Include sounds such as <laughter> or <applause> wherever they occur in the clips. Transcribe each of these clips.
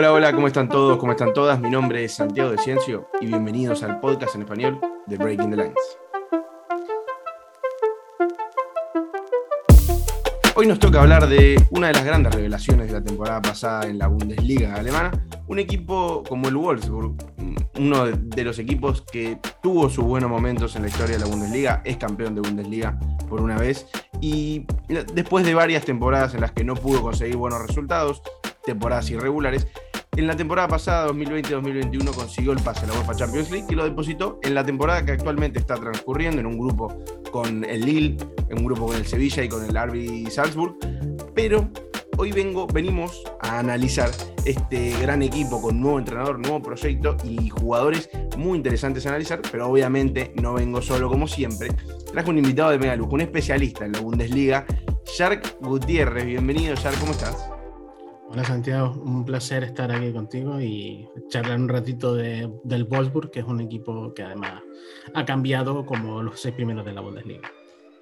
Hola, hola, ¿cómo están todos? ¿Cómo están todas? Mi nombre es Santiago de Ciencio y bienvenidos al podcast en español de Breaking the Lines. Hoy nos toca hablar de una de las grandes revelaciones de la temporada pasada en la Bundesliga alemana, un equipo como el Wolfsburg, uno de los equipos que tuvo sus buenos momentos en la historia de la Bundesliga, es campeón de Bundesliga por una vez y después de varias temporadas en las que no pudo conseguir buenos resultados, temporadas irregulares, en la temporada pasada, 2020-2021, consiguió el pase a la UEFA Champions League y lo depositó en la temporada que actualmente está transcurriendo en un grupo con el Lille, en un grupo con el Sevilla y con el RB Salzburg. Pero hoy vengo, venimos a analizar este gran equipo con nuevo entrenador, nuevo proyecto y jugadores muy interesantes a analizar, pero obviamente no vengo solo como siempre. Traje un invitado de mega lujo, un especialista en la Bundesliga, Shark Gutiérrez. Bienvenido, Shark, ¿cómo estás? Hola Santiago, un placer estar aquí contigo y charlar un ratito de, del Wolfsburg, que es un equipo que además ha cambiado como los seis primeros de la Bundesliga.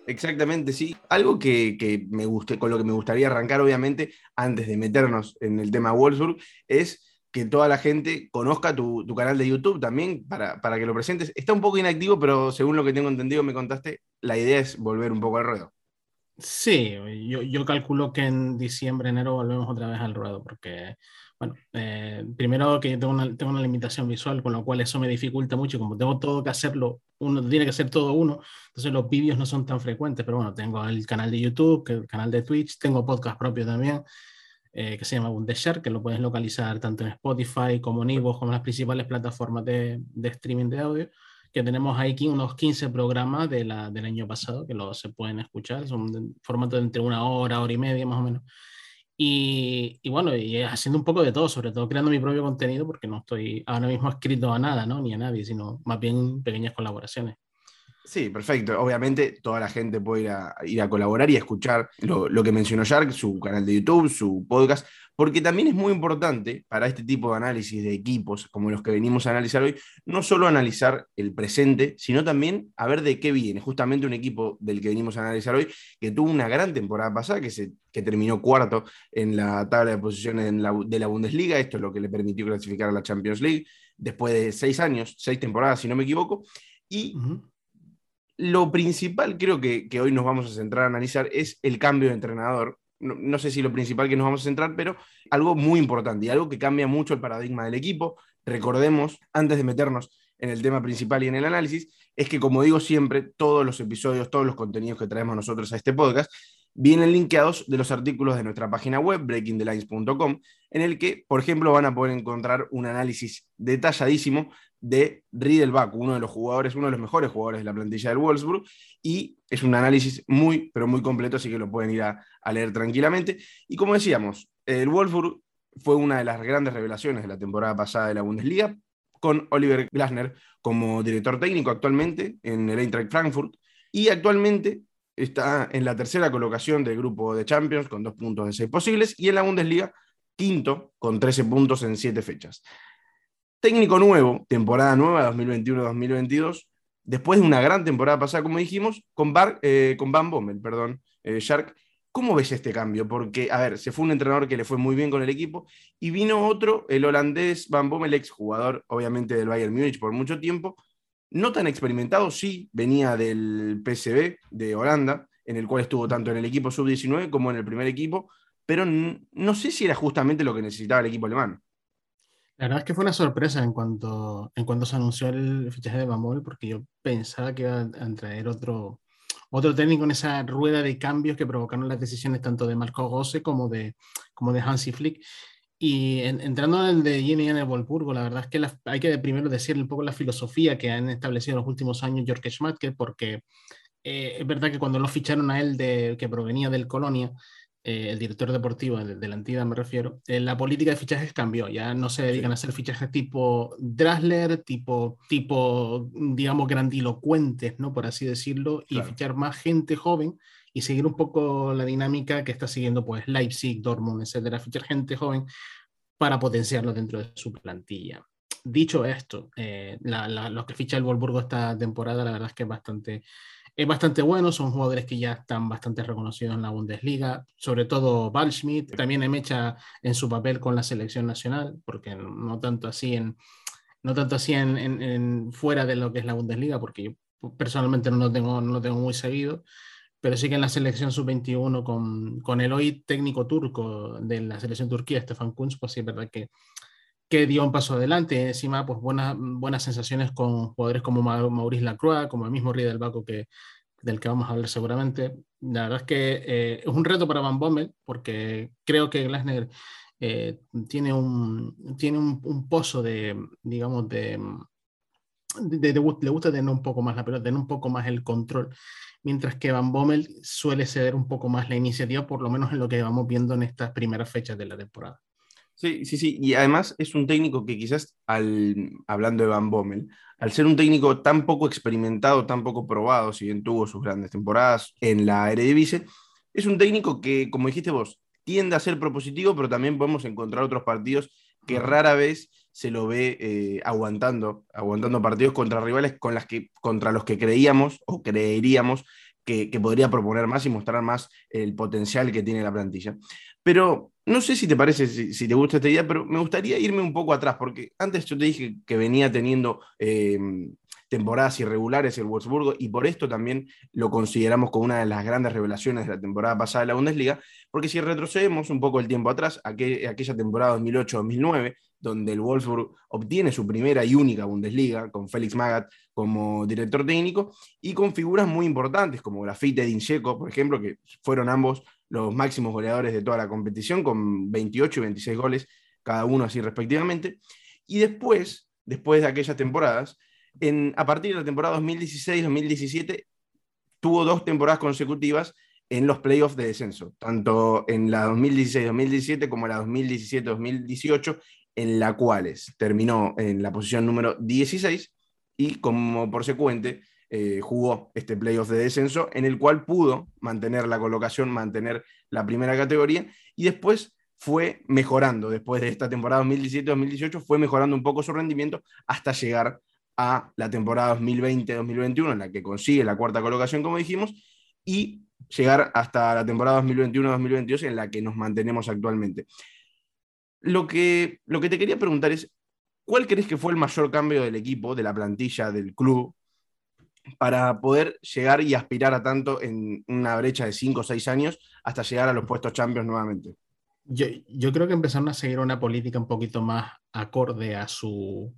Exactamente, sí. Algo que, me guste, con lo que me gustaría arrancar, obviamente, antes de meternos en el tema Wolfsburg, es que toda la gente conozca tu, canal de YouTube también para, para, que lo presentes. Está un poco inactivo, pero según lo que tengo entendido, me contaste, la idea es volver un poco al ruedo. Sí, yo, yo, calculo que en diciembre, enero volvemos otra vez al ruedo, porque, bueno, eh, primero que yo tengo una, tengo una limitación visual, con lo cual eso me dificulta mucho, como tengo todo que hacerlo, uno tiene que hacer todo uno, entonces los vídeos no son tan frecuentes, pero bueno, tengo el canal de YouTube, el canal de Twitch, tengo podcast propio también, eh, que se llama Bundeshare, que lo puedes localizar tanto en Spotify como en Ivo, como en las principales plataformas de, de streaming de audio que tenemos ahí unos 15 programas de la, del año pasado que los se pueden escuchar, son de formato de entre una hora, hora y media más o menos. Y, y, bueno, y haciendo un poco de todo, sobre todo creando mi propio contenido, porque no estoy ahora mismo escrito a nada, ¿no? Ni a nadie, sino más bien pequeñas colaboraciones. Sí, perfecto. Obviamente toda la gente puede ir a, ir a colaborar y escuchar lo, lo, que mencionó Shark, su canal de YouTube, su podcast, porque también es muy importante para este tipo de análisis de equipos como los que venimos a analizar hoy, no solo analizar el presente, sino también a ver de qué viene. Justamente un equipo del que venimos a analizar hoy, que tuvo una gran temporada pasada, que, se, que terminó cuarto en la tabla de posiciones de la Bundesliga, esto es lo que le permitió clasificar a la Champions League, después de seis años, seis temporadas, si no me equivoco, y... Lo principal creo que, que hoy nos vamos a centrar a analizar es el cambio de entrenador no, sé si lo principal que nos vamos a centrar, pero algo muy importante y algo que cambia mucho el paradigma del equipo. Recordemos, antes de meternos en el tema principal y en el análisis, es que como digo siempre, todos los episodios, todos los contenidos que traemos nosotros a este podcast, vienen linkeados de los artículos de nuestra página web, breakingthelines.com, en el que, por ejemplo, van a poder encontrar un análisis detalladísimo de Riedelbach, uno de los jugadores, uno de los mejores jugadores de la plantilla del Wolfsburg, y es un análisis muy, pero muy completo, así que lo pueden ir a, leer tranquilamente. Y como decíamos, el Wolfsburg fue una de las grandes revelaciones de la temporada pasada de la Bundesliga, con Oliver Glasner como director técnico actualmente en el Eintracht Frankfurt, y actualmente está en la tercera colocación del grupo de Champions con dos puntos de seis posibles, y en la Bundesliga quinto con 13 puntos en siete fechas. Técnico nuevo, temporada nueva 2021-2022, después de una gran temporada pasada, como dijimos, con, Bar, eh, con Van Bommel, perdón, eh, Shark. ¿Cómo ves este cambio? Porque, a ver, se fue un entrenador que le fue muy bien con el equipo y vino otro, el holandés Van Bommel, ex jugador, obviamente, del Bayern Múnich por mucho tiempo, no tan experimentado, sí, venía del PSV de Holanda, en el cual estuvo tanto en el equipo sub-19 como en el primer equipo, pero no sé si era justamente lo que necesitaba el equipo alemán. La verdad es que fue una sorpresa en cuanto, en cuanto se anunció el fichaje de Bamol, porque yo pensaba que iba a traer otro, otro técnico en esa rueda de cambios que provocaron las decisiones tanto de Marco Gosse como de, como de Hansi Flick. Y entrando en el de en el Volburgo, la verdad es que hay que primero decir un poco la filosofía que han establecido en los últimos años Jorge Schmatke, porque eh, es verdad que cuando lo ficharon a él, de, que provenía del Colonia, eh, el director deportivo de, la entidad me refiero, eh, la política de fichajes cambió. Ya no se dedican a hacer fichajes tipo Drasler, tipo, tipo, digamos, grandilocuentes, ¿no? Por así decirlo, y fichar más gente joven y seguir un poco la dinámica que está siguiendo pues Leipzig, Dortmund, etcétera, fichar gente joven para potenciarlo dentro de su plantilla. Dicho esto, eh, lo que ficha el Wolfsburgo esta temporada, la verdad es que es bastante es bastante bueno, son jugadores que ya están bastante reconocidos en la Bundesliga, sobre todo Balschmidt, también Emecha en su papel con la selección nacional, porque no tanto así en, no tanto así en, fuera de lo que es la Bundesliga, porque yo personalmente no lo tengo, no lo tengo muy seguido, pero sí que en la selección sub-21 con, con el hoy técnico turco de la selección turquía, Stefan Kunz, pues sí es verdad que, que dio un paso adelante. Encima, pues buenas, buenas sensaciones con jugadores como Maurice Lacroix, como el mismo Riedel Baco que, del que vamos a hablar seguramente. La verdad es que eh, es un reto para Van Bommel, porque creo que Glasner eh, tiene, un, tiene un, pozo de, digamos, de, de, le gusta tener un poco más la pelota, tener un poco más el control mientras que Van Bommel suele ceder un poco más la iniciativa, por lo menos en lo que vamos viendo en estas primeras fechas de la temporada. Sí, sí, sí, y además es un técnico que quizás, al, hablando de Van Bommel, al ser un técnico tan poco experimentado, tan poco probado, si bien tuvo sus grandes temporadas en la Eredivisie, es un técnico que, como dijiste vos, tiende a ser propositivo, pero también podemos encontrar otros partidos que rara vez se lo ve eh, aguantando, aguantando partidos contra rivales con las que, contra los que creíamos o creeríamos que, podría proponer más y mostrar más el potencial que tiene la plantilla. Pero no sé si te parece, si, te gusta esta idea, pero me gustaría irme un poco atrás, porque antes yo te dije que venía teniendo eh, temporadas irregulares el Wolfsburgo y por esto también lo consideramos como una de las grandes revelaciones de la temporada pasada de la Bundesliga, porque si retrocedemos un poco el tiempo atrás, aquella temporada 2008-2009, donde el Wolfsburg obtiene su primera y única Bundesliga, con Félix Magath como director técnico, y con figuras muy importantes como Grafite Dincheco, por ejemplo, que fueron ambos los máximos goleadores de toda la competición, con 28 y 26 goles cada uno así respectivamente. Y después, después de aquellas temporadas, en, a partir de la temporada 2016-2017, tuvo dos temporadas consecutivas en los playoffs de descenso, tanto en la 2016-2017 como en la 2017-2018, en la cual terminó en la posición número 16 y como por secuente eh, jugó este playoff de descenso en el cual pudo mantener la colocación, mantener la primera categoría y después fue mejorando, después de esta temporada 2017-2018, fue mejorando un poco su rendimiento hasta llegar a la temporada 2020-2021 en la que consigue la cuarta colocación, como dijimos, y llegar hasta la temporada 2021-2022 en la que nos mantenemos actualmente. Lo que, lo que te quería preguntar es, ¿cuál crees que fue el mayor cambio del equipo, de la plantilla, del club, para poder llegar y aspirar a tanto en una brecha de 5 o 6 años hasta llegar a los puestos champions nuevamente? Yo, yo creo que empezaron a seguir una política un poquito más acorde a su,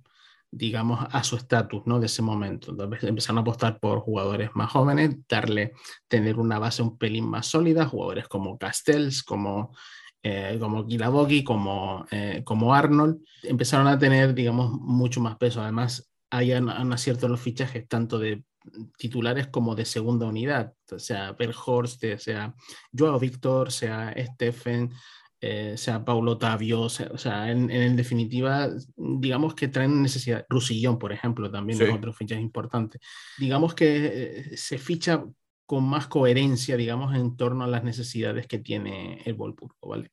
digamos, a su estatus, ¿no? De ese momento. Entonces empezaron a apostar por jugadores más jóvenes, darle, tener una base un pelín más sólida, jugadores como Castells, como eh, como Kilaboki, como, eh, como Arnold, empezaron a tener, digamos, mucho más peso. Además, hay un acierto en los fichajes tanto de titulares como de segunda unidad, sea Berhorst, sea Joao Víctor, sea Stephen, eh, sea Paulo Tavio, o sea, en, definitiva, digamos que traen necesidad. Rusillón, por ejemplo, también es otro fichaje importante. Digamos que se ficha con más coherencia, digamos, en torno a las necesidades que tiene el Wolfsburgo, ¿vale?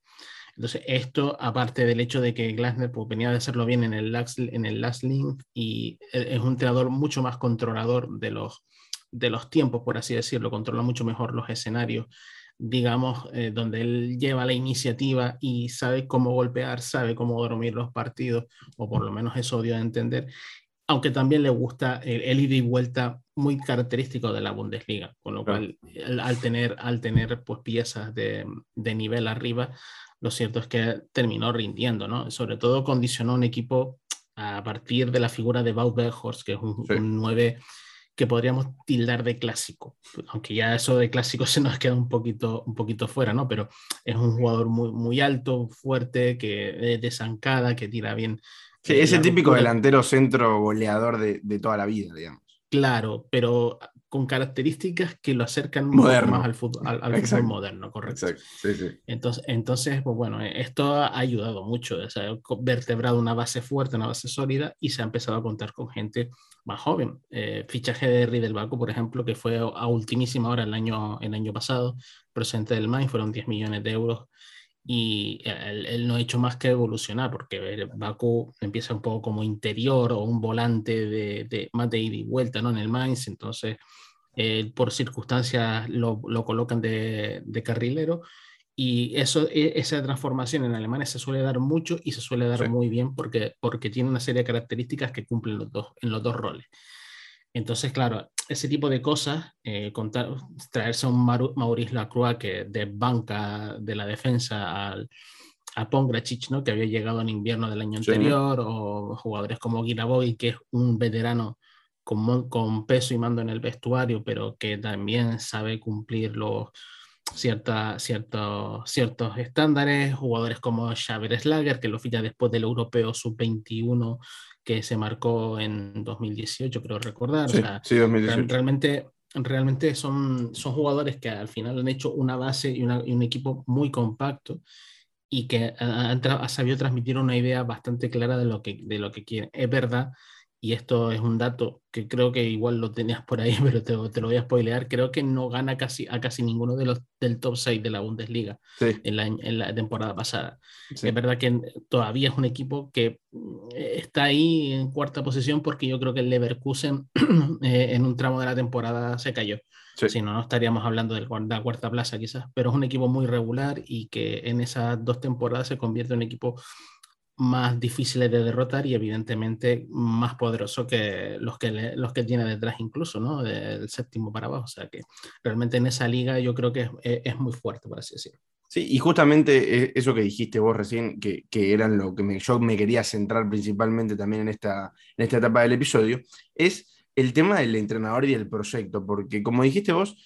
Entonces, esto, aparte del hecho de que Glasner pues, venía de hacerlo bien en el, last, en el Last Link y e, es un entrenador mucho más controlador de los, de los tiempos, por así decirlo, controla mucho mejor los escenarios, digamos, eh, donde él lleva la iniciativa y sabe cómo golpear, sabe cómo dormir los partidos, o por lo menos eso dio a entender aunque también le gusta el, ida y vuelta muy característico de la Bundesliga, con lo cual al tener, al tener pues, piezas de, de, nivel arriba, lo cierto es que terminó rindiendo, ¿no? Sobre todo condicionó un equipo a partir de la figura de Wout Weghorst, que es un, 9 que podríamos tildar de clásico, aunque ya eso de clásico <laughs> se nos queda un poquito, un poquito fuera, ¿no? Pero es un jugador muy, muy alto, fuerte, que de zancada, que tira bien Sí, ese típico delantero centro goleador de, toda la vida, digamos. Claro, pero con características que lo acercan más al fútbol, al, moderno, correcto. Sí, sí. Entonces, entonces, pues bueno, esto ha ayudado mucho, o sea, vertebrado una base fuerte, una base sólida y se ha empezado a contar con gente más joven. Eh, fichaje de Ridelbaco, por ejemplo, que fue a ultimísima hora el año, el año pasado, presente del Main, fueron 10 millones de euros y él, no ha hecho más que evolucionar, porque Baku empieza un poco como interior o un volante de, de más de ida y vuelta ¿no? en el Mainz, entonces por circunstancias lo, lo colocan de, de, carrilero. Y eso, e, esa transformación en Alemania se suele dar mucho y se suele dar muy bien porque, porque tiene una serie de características que cumplen los dos, en los dos roles. Entonces, claro, ese tipo de cosas, eh, contar, traerse a un Maurice Lacroix que de banca de la defensa al, a Pongracic, ¿no? que había llegado en invierno del año anterior, o jugadores como Guiraboy, que es un veterano con, con, peso y mando en el vestuario, pero que también sabe cumplir los, cierta, ciertos, ciertos estándares, jugadores como Xavier Slager, que lo ficha después del europeo sub-21 que se marcó en 2018, creo recordar. Sí, 2018. Realmente, realmente son, son jugadores que al final han hecho una base y, un equipo muy compacto y que han, sabido transmitir una idea bastante clara de lo que, de lo que quieren. Es verdad y esto es un dato que creo que igual lo tenías por ahí, <laughs> pero te, te, lo voy a spoilear, creo que no gana casi, a casi ninguno de los del top 6 de la Bundesliga en, la, en, la, temporada pasada. Es verdad que todavía es un equipo que mm, está ahí en cuarta posición porque yo creo que el Leverkusen <clears throat> eh, en un tramo de la temporada se cayó. Si no, no estaríamos hablando de la cuarta plaza quizás, pero es un equipo muy regular y que en esas dos temporadas se convierte en un equipo más difíciles de derrotar y evidentemente más poderoso que los que, los que tiene detrás incluso, ¿no? Del séptimo para abajo. O sea que realmente en esa liga yo creo que es, es muy fuerte, por así decirlo. Sí, y justamente e, eso que dijiste vos recién, que, que eran lo que me, yo me quería centrar principalmente también en esta, en esta etapa del episodio, es el tema del entrenador y del proyecto, porque como dijiste vos,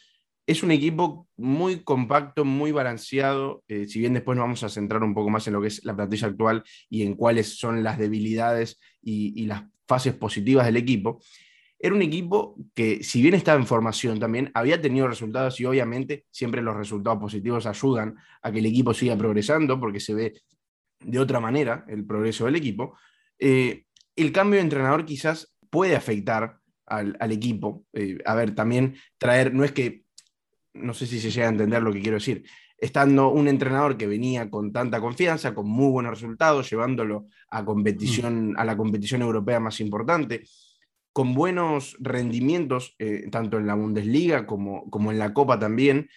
es un equipo muy compacto, muy balanceado, eh, si bien después nos vamos a centrar un poco más en lo que es la plantilla actual y en cuáles son las debilidades y, las fases positivas del equipo. Era un equipo que, si bien estaba en formación también, había tenido resultados y obviamente siempre los resultados positivos ayudan a que el equipo siga progresando porque se ve de otra manera el progreso del equipo. Eh, el cambio de entrenador quizás puede afectar al, equipo. Eh, a ver, también traer, no es que no sé si se llega a entender lo que quiero decir, estando un entrenador que venía con tanta confianza, con muy buenos resultados, llevándolo a, competición, mm. a la competición europea más importante, con buenos rendimientos, eh, tanto en la Bundesliga como, como en la Copa también,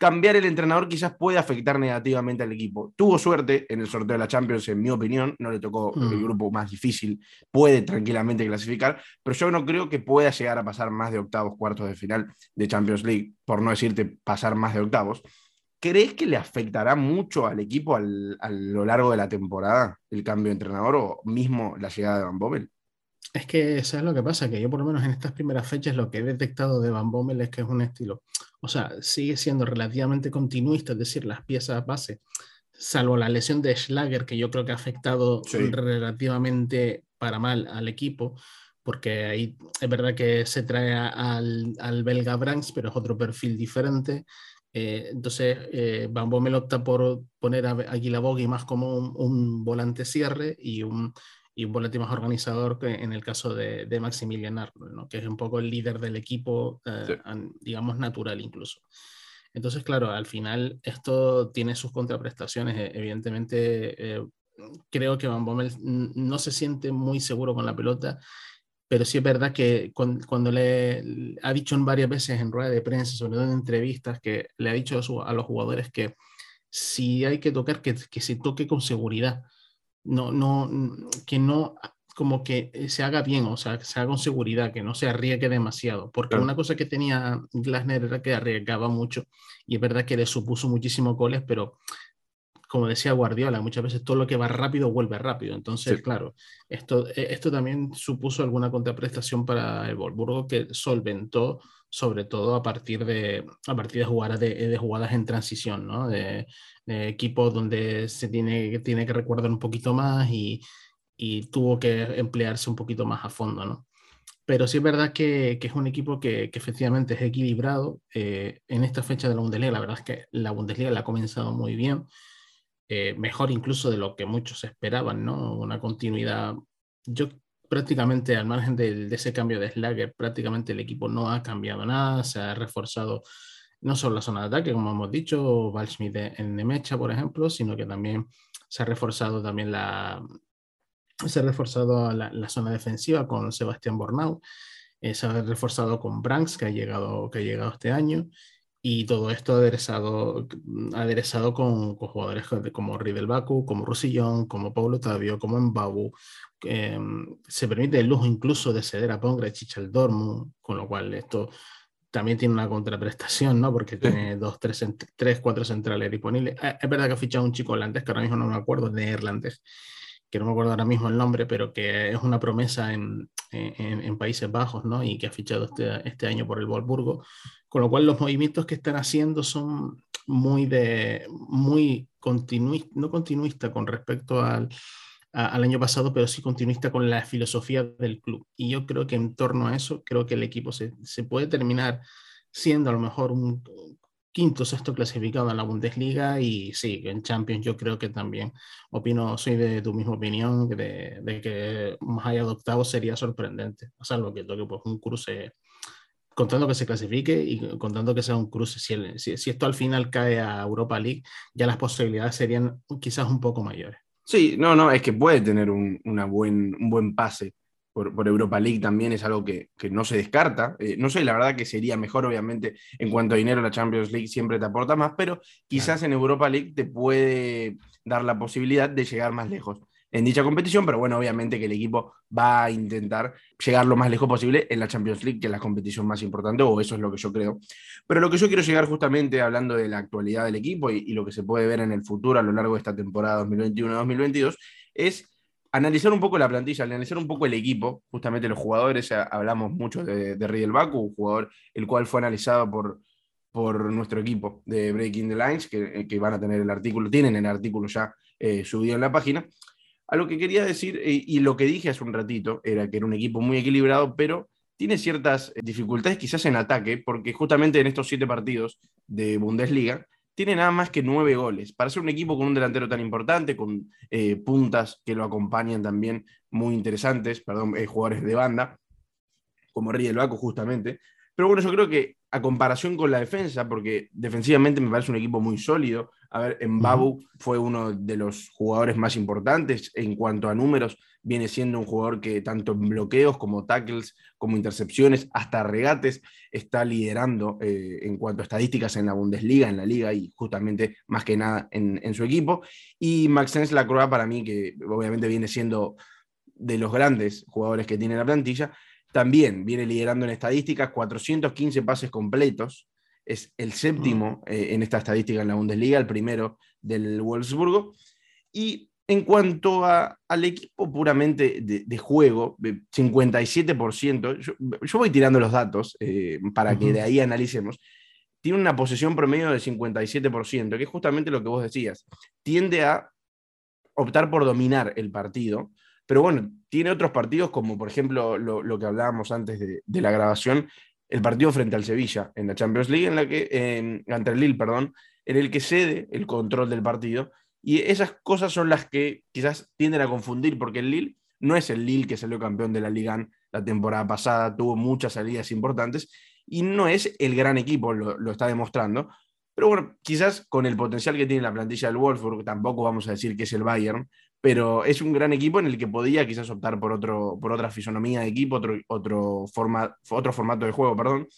cambiar el entrenador quizás puede afectar negativamente al equipo. Tuvo suerte en el sorteo de la Champions, en mi opinión, no le tocó el mm. grupo más difícil, puede tranquilamente clasificar, pero yo no creo que pueda llegar a pasar más de octavos, cuartos de final de Champions League, por no decirte pasar más de octavos. ¿Crees que le afectará mucho al equipo a lo largo de la temporada el cambio de entrenador o mismo la llegada de Van Bommel? Es que eso es lo que pasa, que yo por lo menos en estas primeras fechas lo que he detectado de Van Bommel es que es un estilo, o sea, sigue siendo relativamente continuista, es decir, las piezas base, salvo la lesión de Schlager, que yo creo que ha afectado relativamente para mal al equipo, porque ahí es verdad que se trae al, al belga Branks, pero es otro perfil diferente. Eh, entonces, eh, Van Bommel opta por poner a Aguila más como un, un volante cierre y un y un volante más organizador que en el caso de, de Maximilian Arnold, ¿no? que es un poco el líder del equipo, eh, digamos, natural incluso. Entonces, claro, al final esto tiene sus contraprestaciones. E, evidentemente, eh, creo que Van Bommel no se siente muy seguro con la pelota, pero sí es verdad que cuando, le ha dicho en varias veces en rueda de prensa, sobre todo en entrevistas, que le ha dicho a, los jugadores que si hay que tocar, que, que se toque con seguridad no, no, que no, como que se haga bien, o sea, que se haga con seguridad, que no se arriesgue demasiado. Porque una cosa que tenía Glasner era que arriesgaba mucho y es verdad que le supuso muchísimos goles, pero como decía Guardiola, muchas veces todo lo que va rápido vuelve rápido. Entonces, claro, esto, e, esto también supuso alguna contraprestación para el Wolfsburgo que solventó sobre todo a partir de, a partir de, jugar de, jugadas en transición, ¿no? de, equipos donde se tiene, tiene que recordar un poquito más y, y, tuvo que emplearse un poquito más a fondo. ¿no? Pero sí es verdad que, que es un equipo que, que, efectivamente es equilibrado eh, en esta fecha de la Bundesliga. La verdad es que la Bundesliga la ha comenzado muy bien, eh, mejor incluso de lo que muchos esperaban, ¿no? Una continuidad. Yo prácticamente al margen de, ese cambio de Slager, prácticamente el equipo no ha cambiado nada, se ha reforzado no solo la zona de ataque, como hemos dicho, Valschmidt en Nemecha, por ejemplo, sino que también se ha reforzado también la, se ha reforzado la, zona defensiva con Sebastián Bornau. se ha reforzado con Branks, que ha llegado, que ha llegado este año, y todo esto aderezado, aderezado con, con jugadores como Riddle Baku, como Rusillón, como Paulo Tavio, como Mbabu. Em, se permite el lujo incluso de ceder a Pongra y Dormu, con lo cual esto también tiene una contraprestación, ¿no? Porque tiene dos, tres, tres, cuatro centrales disponibles. Eh, es verdad que ha fichado un chico holandés, que ahora mismo no me acuerdo, de neerlandés, que no me acuerdo ahora mismo el nombre, pero que es una promesa en, en, en Países Bajos, ¿no? Y que ha fichado este, este año por el Wolfsburgo con lo cual los movimientos que están haciendo son muy de muy continuista, no continuista con respecto al, al año pasado, pero sí continuista con la filosofía del club. Y yo creo que en torno a eso, creo que el equipo se, se puede terminar siendo a lo mejor un quinto, sexto clasificado en la Bundesliga y sí, en Champions yo creo que también opino, soy de tu misma opinión, de, de que más allá de octavo sería sorprendente, o sea, lo que toque pues un cruce contando que se clasifique y contando que sea un cruce. Si, si, esto al final cae a Europa League, ya las posibilidades serían quizás un poco mayores. Sí, no, no, es que puede tener un, una buen, un buen pase por, por, Europa League también, es algo que, que no se descarta. Eh, no sé, la verdad que sería mejor, obviamente, en cuanto a dinero, la Champions League siempre te aporta más, pero quizás en Europa League te puede dar la posibilidad de llegar más lejos en dicha competición, pero bueno, obviamente que el equipo va a intentar llegar lo más lejos posible en la Champions League, que es la competición más importante, o eso es lo que yo creo. Pero lo que yo quiero llegar justamente hablando de la actualidad del equipo y, y lo que se puede ver en el futuro a lo largo de esta temporada 2021-2022 es analizar un poco la plantilla, analizar un poco el equipo, justamente los jugadores, hablamos mucho de, de Riedel Baku, un jugador el cual fue analizado por, por nuestro equipo de Breaking the Lines, que, que, van a tener el artículo, tienen el artículo ya eh, subido en la página, a lo que quería decir, y, y lo que dije hace un ratito, era que era un equipo muy equilibrado, pero tiene ciertas dificultades quizás en ataque, porque justamente en estos siete partidos de Bundesliga, tiene nada más que nueve goles. Para ser un equipo con un delantero tan importante, con eh, puntas que lo acompañan también muy interesantes, perdón, eh, jugadores de banda, como Riel Baco justamente. Pero bueno, yo creo que a comparación con la defensa, porque defensivamente me parece un equipo muy sólido, a ver, en Babu fue uno de los jugadores más importantes en cuanto a números. Viene siendo un jugador que tanto en bloqueos como tackles, como intercepciones, hasta regates, está liderando eh, en cuanto a estadísticas en la Bundesliga, en la liga y justamente más que nada en, en su equipo. Y Maxence Lacroix para mí, que obviamente viene siendo de los grandes jugadores que tiene la plantilla, también viene liderando en estadísticas, 415 pases completos, es el séptimo eh, en esta estadística en la Bundesliga, el primero del Wolfsburgo. Y en cuanto a, al equipo puramente de, de juego, 57%, yo, yo, voy tirando los datos eh, para uh -huh. que de ahí analicemos, tiene una posesión promedio del 57%, que es justamente lo que vos decías, tiende a optar por dominar el partido, pero bueno, tiene otros partidos como por ejemplo lo, que hablábamos antes de, la grabación, el partido frente al Sevilla en la Champions League, en la que, eh, ante el Lille, perdón, en el que cede el control del partido. Y esas cosas son las que quizás tienden a confundir, porque el Lille no es el Lille que salió campeón de la Liga la temporada pasada, tuvo muchas salidas importantes y no es el gran equipo, lo, lo está demostrando. Pero bueno, quizás con el potencial que tiene la plantilla del Wolfsburg, tampoco vamos a decir que es el Bayern, pero es un gran equipo en el que podía quizás optar por, otro, por otra fisonomía de equipo, otro, otro, forma, otro formato de juego, perdón.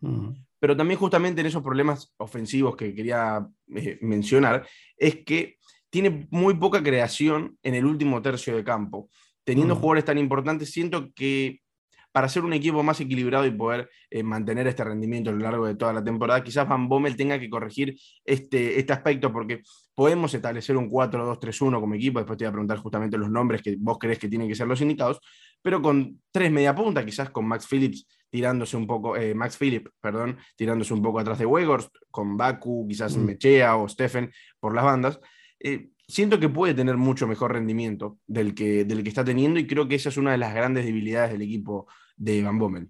Uh -huh. Pero también justamente en esos problemas ofensivos que quería eh, mencionar, es que tiene muy poca creación en el último tercio de campo. Teniendo uh -huh. jugadores tan importantes, siento que para ser un equipo más equilibrado y poder eh, mantener este rendimiento a lo largo de toda la temporada, quizás Van Bommel tenga que corregir este, este aspecto, porque podemos establecer un 4-2-3-1 como equipo, después te voy a preguntar justamente los nombres que vos crees que tienen que ser los indicados, pero con tres media punta, quizás con Max Phillips tirándose un poco, eh, Max Phillips, perdón, tirándose un poco atrás de Wegors, con Baku, quizás mm. Mechea o Stephen por las bandas. Eh, siento que puede tener mucho mejor rendimiento del que, del que está teniendo y creo que esa es una de las grandes debilidades del equipo de Van Bommel.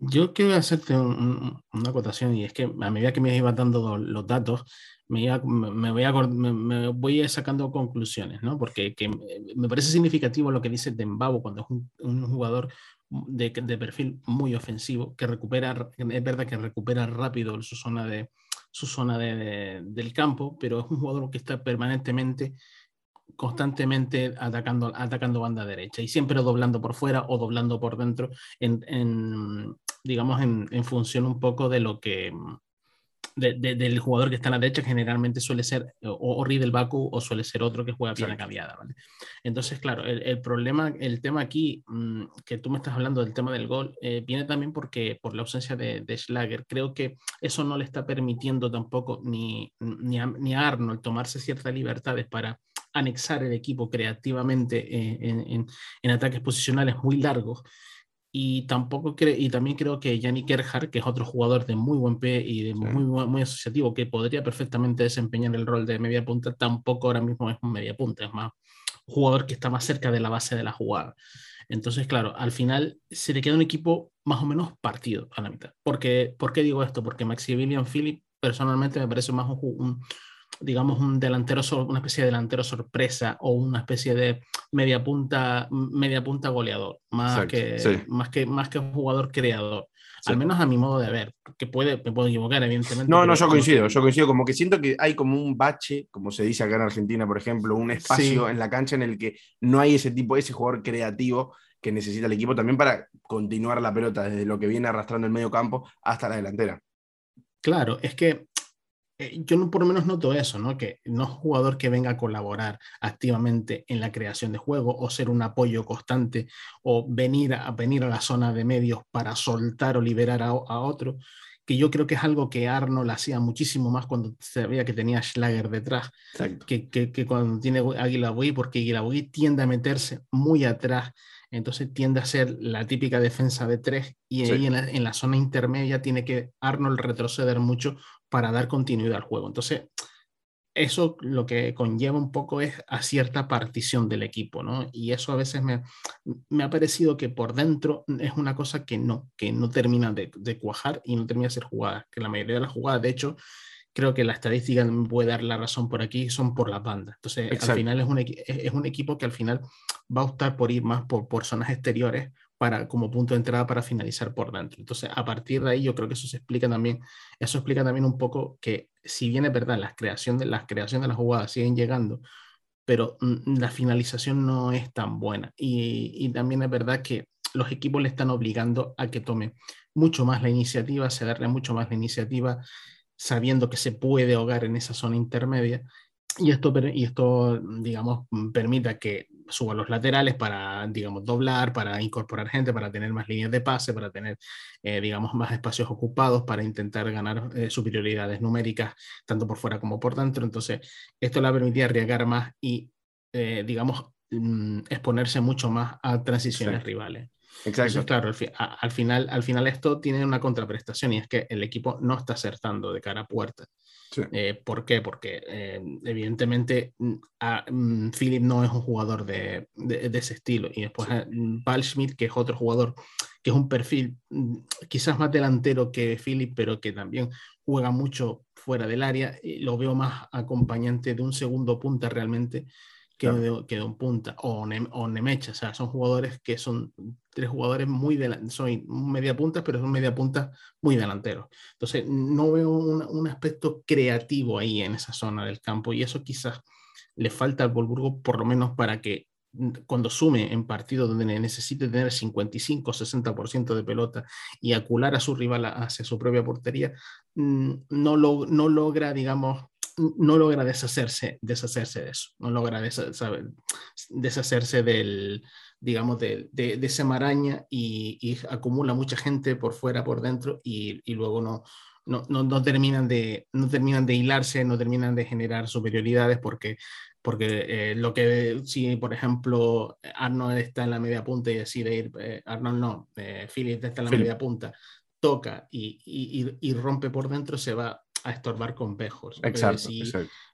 Yo quiero hacerte un, una acotación y es que a medida que me iba dando los datos, me, iba, me, voy, a, me, me voy sacando conclusiones, ¿no? Porque que me parece significativo lo que dice Dembabo cuando es un, un jugador de, de, perfil muy ofensivo, que recupera, es verdad que recupera rápido su zona, de, su zona de, de, del campo, pero es un jugador que está permanentemente constantemente atacando, atacando banda derecha y siempre doblando por fuera o doblando por dentro, en, digamos, en, función un poco de lo que, del jugador que está a la derecha, generalmente suele ser o, Riddle Baku o suele ser otro que juega pierna cambiada. ¿vale? Entonces, claro, el, problema, el tema aquí, mm, que tú me estás hablando del tema del gol, eh, viene también porque por la ausencia de, de, Schlager. Creo que eso no le está permitiendo tampoco ni, ni, a, ni a Arnold tomarse ciertas libertades para anexar el equipo creativamente eh, en, en, ataques posicionales muy largos y tampoco y también creo que Yannick Gerhardt, que es otro jugador de muy buen pie y de muy, muy asociativo, que podría perfectamente desempeñar el rol de media punta, tampoco ahora mismo es un media punta, es más un jugador que está más cerca de la base de la jugada. Entonces, claro, al final se le queda un equipo más o menos partido a la mitad. Porque, ¿Por qué digo esto? Porque Maximilian Philip personalmente me parece más un, digamos, un delantero, una especie de delantero sorpresa o una especie de media punta, media punta goleador, más, que, más, que, más que un jugador creador. Al menos a mi modo de ver, que puede, me puedo equivocar, evidentemente. No, no, yo coincido, yo coincido, como que siento que hay como un bache, como se dice acá en Argentina, por ejemplo, un espacio en la cancha en el que no hay ese tipo, ese jugador creativo que necesita el equipo también para continuar la pelota desde lo que viene arrastrando el medio campo hasta la delantera. Claro, es que yo por lo menos noto eso, ¿no? Que no es jugador que venga a colaborar activamente en la creación de juego o ser un apoyo constante o venir a, venir a la zona de medios para soltar o liberar a, otro, que yo creo que es algo que Arnold hacía muchísimo más cuando sabía que tenía Schlager detrás, que, que, cuando tiene Águila Boy, porque Águila Boy tiende a meterse muy atrás entonces tiende a ser la típica defensa de tres y ahí en la, en la, zona intermedia tiene que Arnold retroceder mucho para dar continuidad al juego. Entonces, eso lo que conlleva un poco es a cierta partición del equipo, ¿no? Y eso a veces me, me ha parecido que por dentro es una cosa que no, que no termina de, de, cuajar y no termina de ser jugada, que la mayoría de las jugadas, de hecho, creo que la estadística me puede dar la razón por aquí, son por las bandas. Entonces, al final es un, es un, equipo que al final va a optar por ir más por, por zonas exteriores para, como punto de entrada para finalizar por dentro. Entonces, a partir de ahí, yo creo que eso se explica también, eso explica también un poco que, si bien es verdad, las creaciones de las, creaciones de las jugadas siguen llegando, pero mm, la finalización no es tan buena. Y, también es verdad que los equipos le están obligando a que tome mucho más la iniciativa, cederle mucho más la iniciativa, sabiendo que se puede ahogar en esa zona intermedia. Y esto, y esto, digamos, permita que suba los laterales para, digamos, doblar, para incorporar gente, para tener más líneas de pase, para tener, eh, digamos, más espacios ocupados, para intentar ganar eh, superioridades numéricas, tanto por fuera como por dentro. Entonces, esto le permitía arriesgar más y, eh, digamos, mm, exponerse mucho más a transiciones rivales. Exacto. claro, al, final, al final esto tiene una contraprestación y es que el equipo no está acertando de cara a puerta. Eh, ¿Por qué? Porque eh, evidentemente mm, mm, Philip no es un jugador de, ese estilo. Y después Paul Schmidt, que es otro jugador que es un perfil mm, quizás más delantero que Philip, pero que también juega mucho fuera del área. Y lo veo más acompañante de un segundo punta realmente que, de, un punta o, o Nemecha. O sea, son jugadores que son tres jugadores muy delanteros, son media punta, pero son media punta muy delanteros. Entonces, no veo un, aspecto creativo ahí en esa zona del campo y eso quizás le falta al Volburgo por lo menos para que mm, cuando sume en partidos donde necesite tener 55 60% de pelota y acular a su rival hacia su propia portería, mm, no, lo, no logra, digamos, no logra deshacerse, deshacerse de eso, no logra deshacerse del, digamos, de, de, esa maraña y, acumula mucha gente por fuera, por dentro y, y luego no, no, no, terminan de, no terminan de hilarse, no terminan de generar superioridades porque, porque eh, lo que si, por ejemplo, Arnold está en la media punta y decide ir, eh, Arnold no, eh, Philip está en la media punta, toca y, y, y, rompe por dentro, se va a estorbar con Pejos. Exacto, si,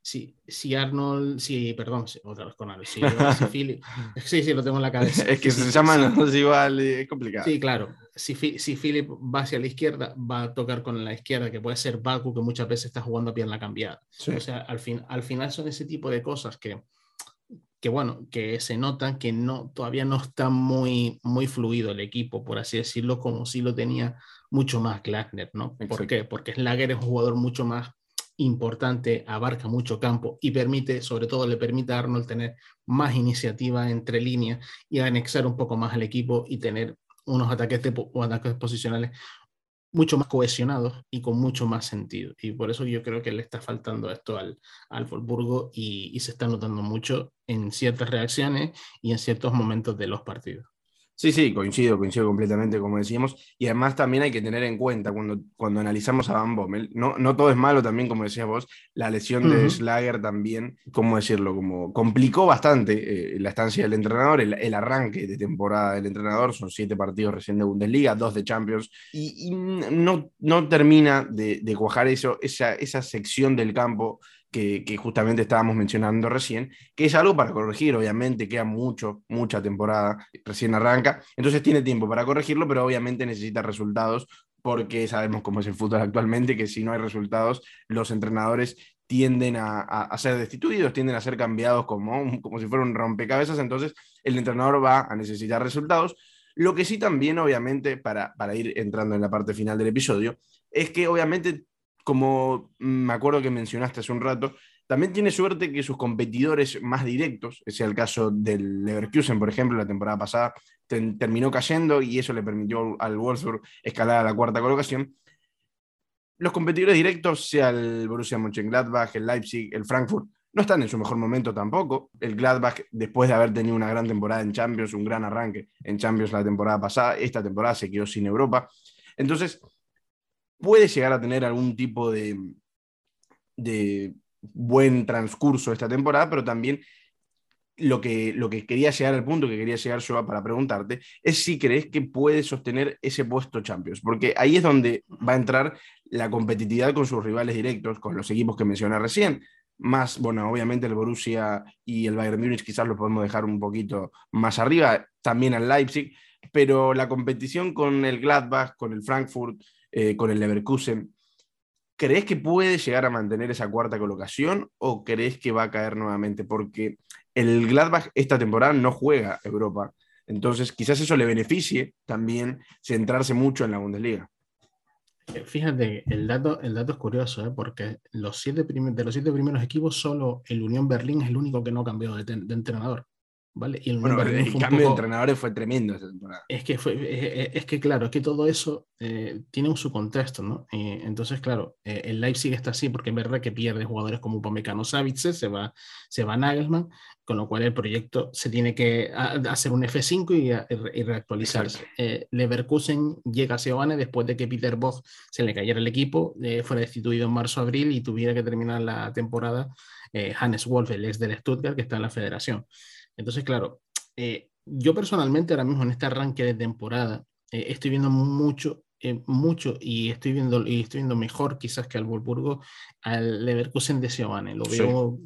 Si, si, Arnold, si, perdón, otra vez con Arnold, si, si Philip, sí, sí, lo tengo en la cabeza. <laughs> es que se llaman los igual, es complicado. Sí, claro. Si, si Philip va hacia la izquierda, va a tocar con la izquierda, que puede ser Baku, que muchas veces está jugando a pierna cambiada. O sea, al, fin, al final son ese tipo de cosas que, que bueno, que se notan que no, todavía no está muy, muy fluido el equipo, por así decirlo, como si lo tenía mucho más Glasner, ¿no? ¿Por qué? Porque Slager es un jugador mucho más importante, abarca mucho campo y permite, sobre todo le permite a Arnold tener más iniciativa entre líneas y anexar un poco más al equipo y tener unos ataques, o ataques posicionales mucho más cohesionados y con mucho más sentido. Y por eso yo creo que le está faltando esto al, al y se está notando mucho en ciertas reacciones y en ciertos momentos de los partidos. Sí, sí, coincido, coincido completamente, como decíamos. Y además también hay que tener en cuenta cuando, cuando analizamos a Van Bommel, no, no todo es malo también, como decías vos, la lesión de Slager también, ¿cómo decirlo? Como complicó bastante eh, la estancia del entrenador, el, arranque de temporada del entrenador, son siete partidos recién de Bundesliga, dos de Champions, y, no, no termina de, de cuajar eso, esa, esa sección del campo que, justamente estábamos mencionando recién, que es algo para corregir, obviamente queda mucho, mucha temporada, recién arranca, entonces tiene tiempo para corregirlo, pero obviamente necesita resultados porque sabemos cómo es el fútbol actualmente, que si no hay resultados, los entrenadores tienden a, ser destituidos, tienden a ser cambiados como, como si fuera un rompecabezas, entonces el entrenador va a necesitar resultados. Lo que sí también, obviamente, para, para ir entrando en la parte final del episodio, es que obviamente como me acuerdo que mencionaste hace un rato, también tiene suerte que sus competidores más directos, ese es el caso del Leverkusen, por ejemplo, la temporada pasada, terminó cayendo y eso le permitió al Wolfsburg escalar a la cuarta colocación. Los competidores directos, sea el Borussia Mönchengladbach, el Leipzig, el Frankfurt, no están en su mejor momento tampoco. El Gladbach, después de haber tenido una gran temporada en Champions, un gran arranque en Champions la temporada pasada, esta temporada se quedó sin Europa. Entonces, puede llegar a tener algún tipo de, de buen transcurso esta temporada, pero también lo que, lo que quería llegar al punto que quería llegar yo para preguntarte es si crees que puede sostener ese puesto Champions, porque ahí es donde va a entrar la competitividad con sus rivales directos, con los equipos que mencioné recién. Más, bueno, obviamente el Borussia y el Bayern Múnich quizás lo podemos dejar un poquito más arriba, también al Leipzig, pero la competición con el Gladbach, con el Frankfurt, eh, con el Leverkusen. ¿Crees que puede llegar a mantener esa cuarta colocación o crees que va a caer nuevamente? Porque el Gladbach esta temporada no juega Europa. Entonces, quizás eso le beneficie también centrarse mucho en la Bundesliga. Eh, fíjate, el dato, el dato es curioso, ¿eh? porque los siete de los siete primeros equipos, solo el Unión Berlín es el único que no ha cambiado de entrenador. ¿Vale? Y el, bueno, el cambio de entrenadores fue tremendo esa temporada. Es que, fue, es, que claro, es que todo eso eh, tiene un su contexto, ¿no? entonces, claro, eh, el Leipzig está así porque es verdad que pierde jugadores como Upamecano Savitze, se va, se va Nagelsmann, con lo cual el proyecto se tiene que hacer un F5 y, reactualizarse. Eh, Leverkusen llega a Seoane después de que Peter Boch se le cayera el equipo, fuera destituido en marzo-abril y tuviera que terminar la temporada Hannes Wolf, el ex del Stuttgart, que está en la federación. Entonces, claro, eh, yo personalmente ahora mismo en este arranque de temporada eh, estoy viendo mucho, eh, mucho y estoy viendo y estoy viendo mejor quizás que al Wolfsburgo al Leverkusen de Siobane. Lo veo,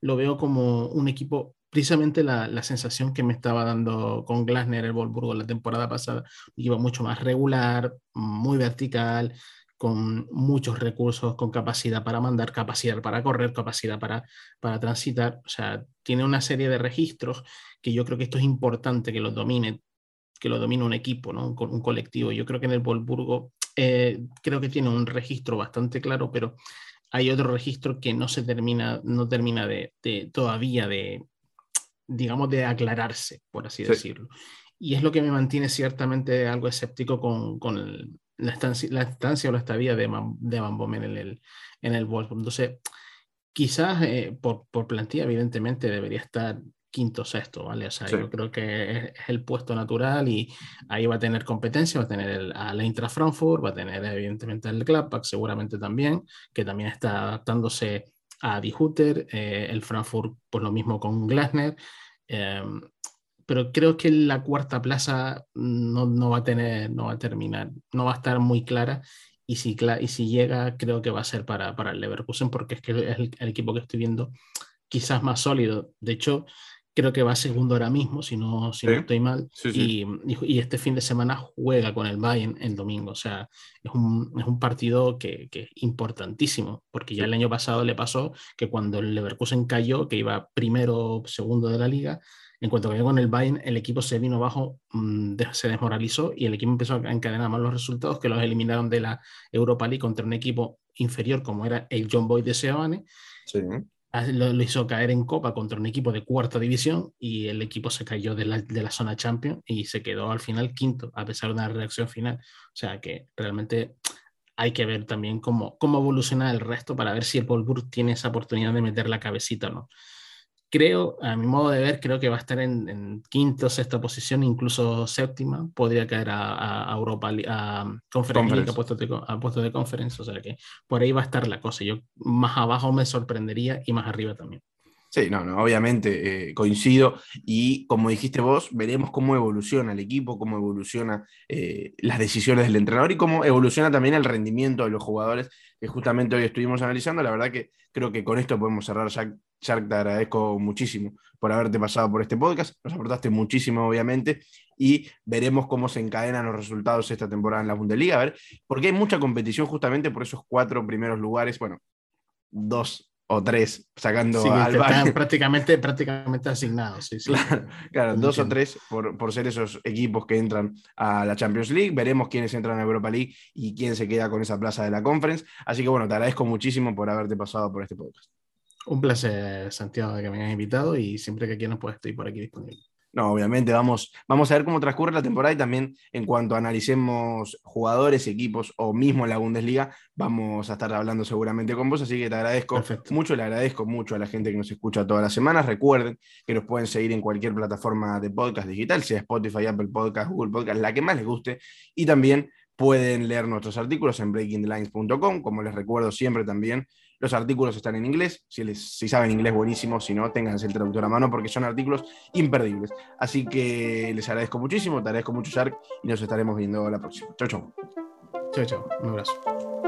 lo veo como un equipo precisamente la, la, sensación que me estaba dando con Glasner el Wolfsburgo la temporada pasada, iba mucho más regular, muy vertical, con muchos recursos, con capacidad para mandar, capacidad para correr, capacidad para, para transitar. O sea, tiene una serie de registros que yo creo que esto es importante que lo domine, que lo domine un equipo, ¿no? un, un colectivo. Yo creo que en el Volburgo eh, creo que tiene un registro bastante claro, pero hay otro registro que no se termina, no termina de, todavía de, digamos, de aclararse, por así decirlo. Y es lo que me mantiene ciertamente algo escéptico con, con el, la estancia, la estancia o la estadía de, de Van Bommel en el, en el Wolfsburg. Entonces, quizás eh, por, por, plantilla, evidentemente, debería estar quinto sexto, ¿vale? O sea, yo creo que es, el puesto natural y ahí va a tener competencia, va a tener el, a la Intra Frankfurt, va a tener evidentemente el Gladbach, seguramente también, que también está adaptándose a Die Hutter, eh, el Frankfurt, pues lo mismo con Glasner. Em, pero creo que la cuarta plaza no, no, va a tener, no va a terminar, no va a estar muy clara. Y si, y si llega, creo que va a ser para, para el Leverkusen, porque es que es el, equipo que estoy viendo quizás más sólido. De hecho, creo que va segundo ahora mismo, si no, si no estoy mal. Y, y, este fin de semana juega con el Bayern el domingo. O sea, es un, es un partido que, que, es importantísimo, porque ya el año pasado le pasó que cuando el Leverkusen cayó, que iba primero o segundo de la liga, en cuanto cayó con el Bayern, el equipo se vino abajo, mm, se desmoralizó y el equipo empezó a encadenar malos resultados que los eliminaron de la Europa League contra un equipo inferior como era el John Boy de Seoane. Sí lo, hizo caer en Copa contra un equipo de cuarta división y el equipo se cayó de la, de la zona Champions y se quedó al final quinto, a pesar de una reacción final. O sea que realmente hay que ver también cómo, cómo evoluciona el resto para ver si el Paul tiene esa oportunidad de meter la cabecita o no creo, a mi modo de ver, creo que va a estar en, en quinta, sexta posición, incluso séptima. Podría caer a, a Europa, a Conference, a puestos de, puesto de conferencia. O sea que por ahí va a estar la cosa. Yo más abajo me sorprendería y más arriba también. Sí, no, no, obviamente eh, coincido y como dijiste vos, veremos cómo evoluciona el equipo, cómo evoluciona eh, las decisiones del entrenador y cómo evoluciona también el rendimiento de los jugadores que justamente hoy estuvimos analizando. La verdad que creo que con esto podemos cerrar. Jack, Jack te agradezco muchísimo por haberte pasado por este podcast, nos aportaste muchísimo obviamente y veremos cómo se encadenan los resultados esta temporada en la Bundesliga, a ver, porque hay mucha competición justamente por esos cuatro primeros lugares, bueno, dos o tres, sacando al prácticamente, prácticamente asignados. Claro, dos o tres por, por, ser esos equipos que entran a la Champions League. Veremos quiénes entran a Europa League y quién se queda con esa plaza de la Conference. Así que bueno, te agradezco muchísimo por haberte pasado por este podcast. Un placer, Santiago, de que me hayas invitado y siempre que quieras, pues estoy por aquí disponible. No, obviamente vamos, vamos a ver cómo transcurre la temporada y también en cuanto analicemos jugadores, equipos o mismo la Bundesliga, vamos a estar hablando seguramente con vos, así que te agradezco mucho, le agradezco mucho a la gente que nos escucha todas las semanas. Recuerden que nos pueden seguir en cualquier plataforma de podcast digital, sea Spotify, Apple Podcast, Google Podcast, la que más les guste, y también pueden leer nuestros artículos en breakingthelines.com, como les recuerdo siempre también los artículos están en inglés, si, les, saben inglés buenísimo, si no, tengan el traductor a mano porque son artículos imperdibles. Así que les agradezco muchísimo, te agradezco mucho Shark y nos estaremos viendo la próxima. Chau, chau. Chau, chau. Un abrazo.